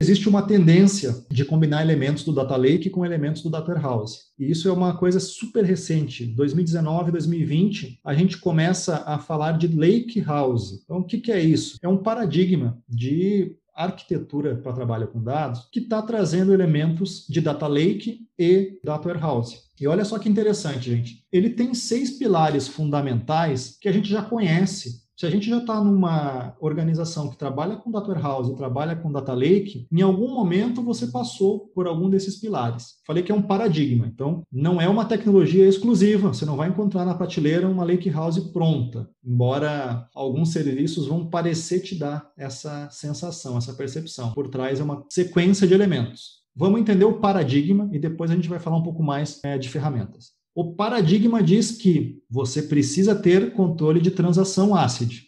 existe uma tendência de combinar elementos do Data Lake com elementos do Data Warehouse. E isso é uma coisa super recente. 2019, 2020, a gente começa a falar de Lake House. Então, o que, que é isso? É um paradigma de arquitetura para trabalho com dados que está trazendo elementos de data lake e data warehouse. E olha só que interessante, gente. Ele tem seis pilares fundamentais que a gente já conhece se a gente já está numa organização que trabalha com Data Warehouse trabalha com Data Lake, em algum momento você passou por algum desses pilares. Falei que é um paradigma, então não é uma tecnologia exclusiva, você não vai encontrar na prateleira uma Lake House pronta, embora alguns serviços vão parecer te dar essa sensação, essa percepção. Por trás é uma sequência de elementos. Vamos entender o paradigma e depois a gente vai falar um pouco mais é, de ferramentas. O paradigma diz que você precisa ter controle de transação ACID.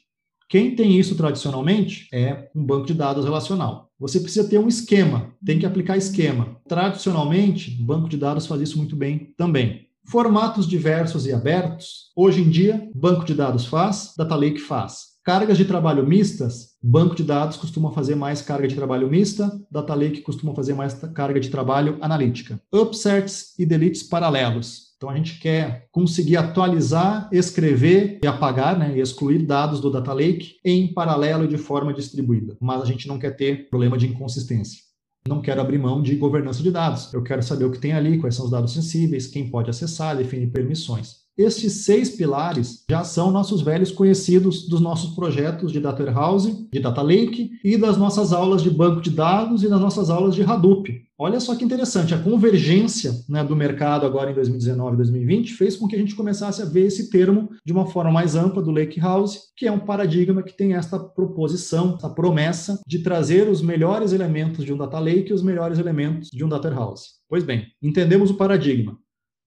Quem tem isso tradicionalmente é um banco de dados relacional. Você precisa ter um esquema, tem que aplicar esquema. Tradicionalmente, banco de dados faz isso muito bem também. Formatos diversos e abertos, hoje em dia, banco de dados faz, Data Lake faz. Cargas de trabalho mistas, banco de dados costuma fazer mais carga de trabalho mista, Data Lake costuma fazer mais carga de trabalho analítica. Upserts e deletes paralelos. Então a gente quer conseguir atualizar, escrever e apagar, né, e excluir dados do data lake em paralelo e de forma distribuída. Mas a gente não quer ter problema de inconsistência. Não quero abrir mão de governança de dados. Eu quero saber o que tem ali, quais são os dados sensíveis, quem pode acessar, definir permissões. Estes seis pilares já são nossos velhos conhecidos dos nossos projetos de Data Warehouse, de Data Lake e das nossas aulas de banco de dados e das nossas aulas de Hadoop. Olha só que interessante, a convergência né, do mercado agora em 2019 e 2020 fez com que a gente começasse a ver esse termo de uma forma mais ampla do Lake House, que é um paradigma que tem esta proposição, essa promessa de trazer os melhores elementos de um Data Lake e os melhores elementos de um Data House. Pois bem, entendemos o paradigma.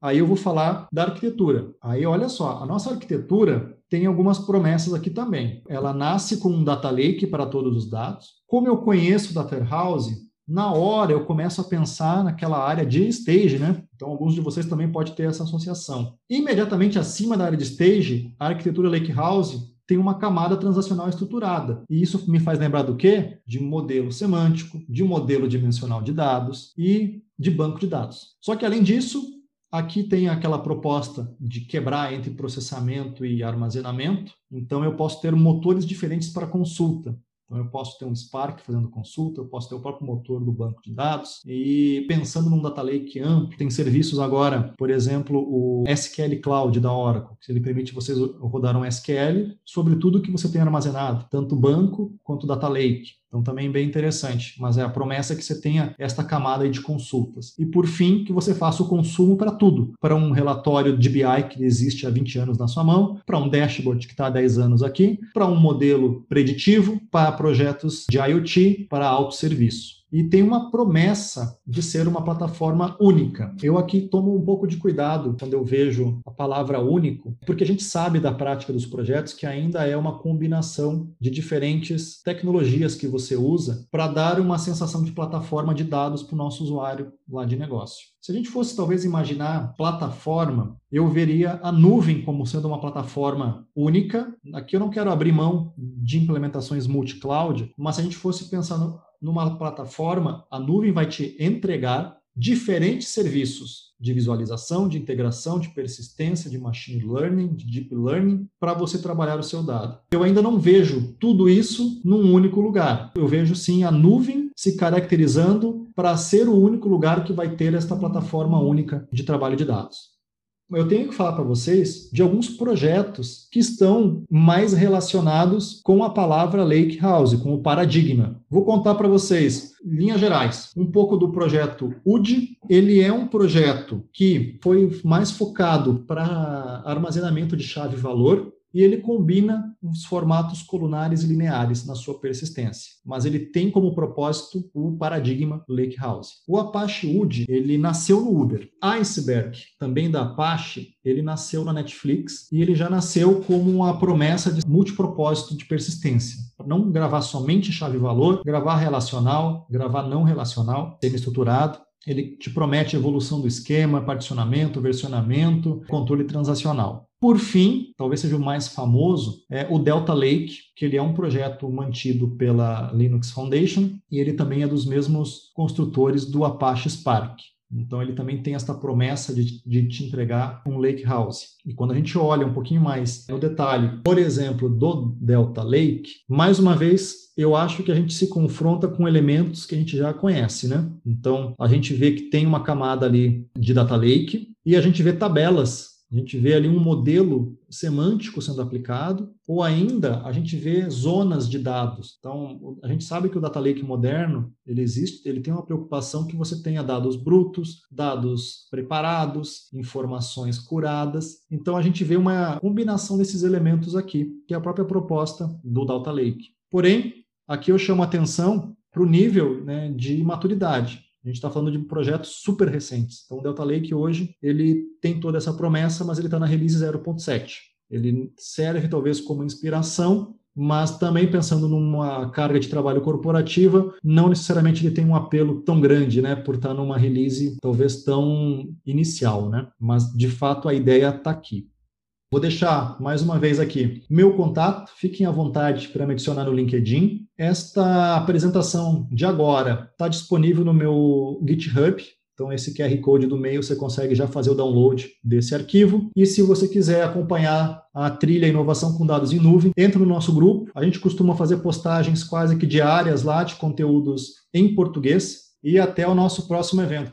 Aí eu vou falar da arquitetura. Aí olha só, a nossa arquitetura tem algumas promessas aqui também. Ela nasce com um data lake para todos os dados. Como eu conheço o data warehouse, na hora eu começo a pensar naquela área de stage, né? Então alguns de vocês também podem ter essa associação. Imediatamente acima da área de stage, a arquitetura lakehouse tem uma camada transacional estruturada. E isso me faz lembrar do quê? De modelo semântico, de modelo dimensional de dados e de banco de dados. Só que além disso, Aqui tem aquela proposta de quebrar entre processamento e armazenamento. Então, eu posso ter motores diferentes para consulta. Então, eu posso ter um Spark fazendo consulta, eu posso ter o próprio motor do banco de dados. E pensando num data lake amplo, tem serviços agora, por exemplo, o SQL Cloud da Oracle, que ele permite vocês rodar um SQL sobre tudo que você tem armazenado, tanto banco quanto data lake. Então, também bem interessante, mas é a promessa que você tenha esta camada de consultas. E, por fim, que você faça o consumo para tudo. Para um relatório de BI que existe há 20 anos na sua mão, para um dashboard que está há 10 anos aqui, para um modelo preditivo, para projetos de IoT, para autosserviço e tem uma promessa de ser uma plataforma única. Eu aqui tomo um pouco de cuidado quando eu vejo a palavra único, porque a gente sabe da prática dos projetos que ainda é uma combinação de diferentes tecnologias que você usa para dar uma sensação de plataforma de dados para o nosso usuário lá de negócio. Se a gente fosse talvez imaginar plataforma, eu veria a nuvem como sendo uma plataforma única. Aqui eu não quero abrir mão de implementações multi-cloud, mas se a gente fosse pensar numa plataforma, a nuvem vai te entregar diferentes serviços de visualização, de integração, de persistência, de machine learning, de deep learning, para você trabalhar o seu dado. Eu ainda não vejo tudo isso num único lugar. Eu vejo sim a nuvem se caracterizando para ser o único lugar que vai ter esta plataforma única de trabalho de dados eu tenho que falar para vocês de alguns projetos que estão mais relacionados com a palavra Lake House, com o paradigma. Vou contar para vocês, linhas gerais, um pouco do projeto UD. Ele é um projeto que foi mais focado para armazenamento de chave-valor, e ele combina os formatos colunares e lineares na sua persistência, mas ele tem como propósito o paradigma Lakehouse. O Apache UD, ele nasceu no Uber. Iceberg, também da Apache, ele nasceu na Netflix e ele já nasceu como uma promessa de multipropósito de persistência. Não gravar somente chave-valor, gravar relacional, gravar não relacional, semi-estruturado, ele te promete evolução do esquema, particionamento, versionamento, controle transacional. Por fim, talvez seja o mais famoso, é o Delta Lake, que ele é um projeto mantido pela Linux Foundation e ele também é dos mesmos construtores do Apache Spark. Então ele também tem esta promessa de, de, te entregar um lake house. E quando a gente olha um pouquinho mais no detalhe, por exemplo, do Delta Lake, mais uma vez eu acho que a gente se confronta com elementos que a gente já conhece, né? Então a gente vê que tem uma camada ali de data lake e a gente vê tabelas a gente vê ali um modelo semântico sendo aplicado, ou ainda a gente vê zonas de dados. Então, a gente sabe que o data lake moderno, ele existe, ele tem uma preocupação que você tenha dados brutos, dados preparados, informações curadas. Então, a gente vê uma combinação desses elementos aqui, que é a própria proposta do data lake. Porém, aqui eu chamo atenção para o nível né, de maturidade. A gente está falando de projetos super recentes. Então, o Delta Lake hoje ele tem toda essa promessa, mas ele está na release 0.7. Ele serve talvez como inspiração, mas também pensando numa carga de trabalho corporativa, não necessariamente ele tem um apelo tão grande, né, por estar numa release talvez tão inicial, né? Mas de fato a ideia está aqui. Vou deixar mais uma vez aqui meu contato, fiquem à vontade para me adicionar no LinkedIn. Esta apresentação de agora está disponível no meu GitHub, então, esse QR Code do meio você consegue já fazer o download desse arquivo. E se você quiser acompanhar a trilha Inovação com Dados em Nuvem, entra no nosso grupo. A gente costuma fazer postagens quase que diárias lá de conteúdos em português. E até o nosso próximo evento.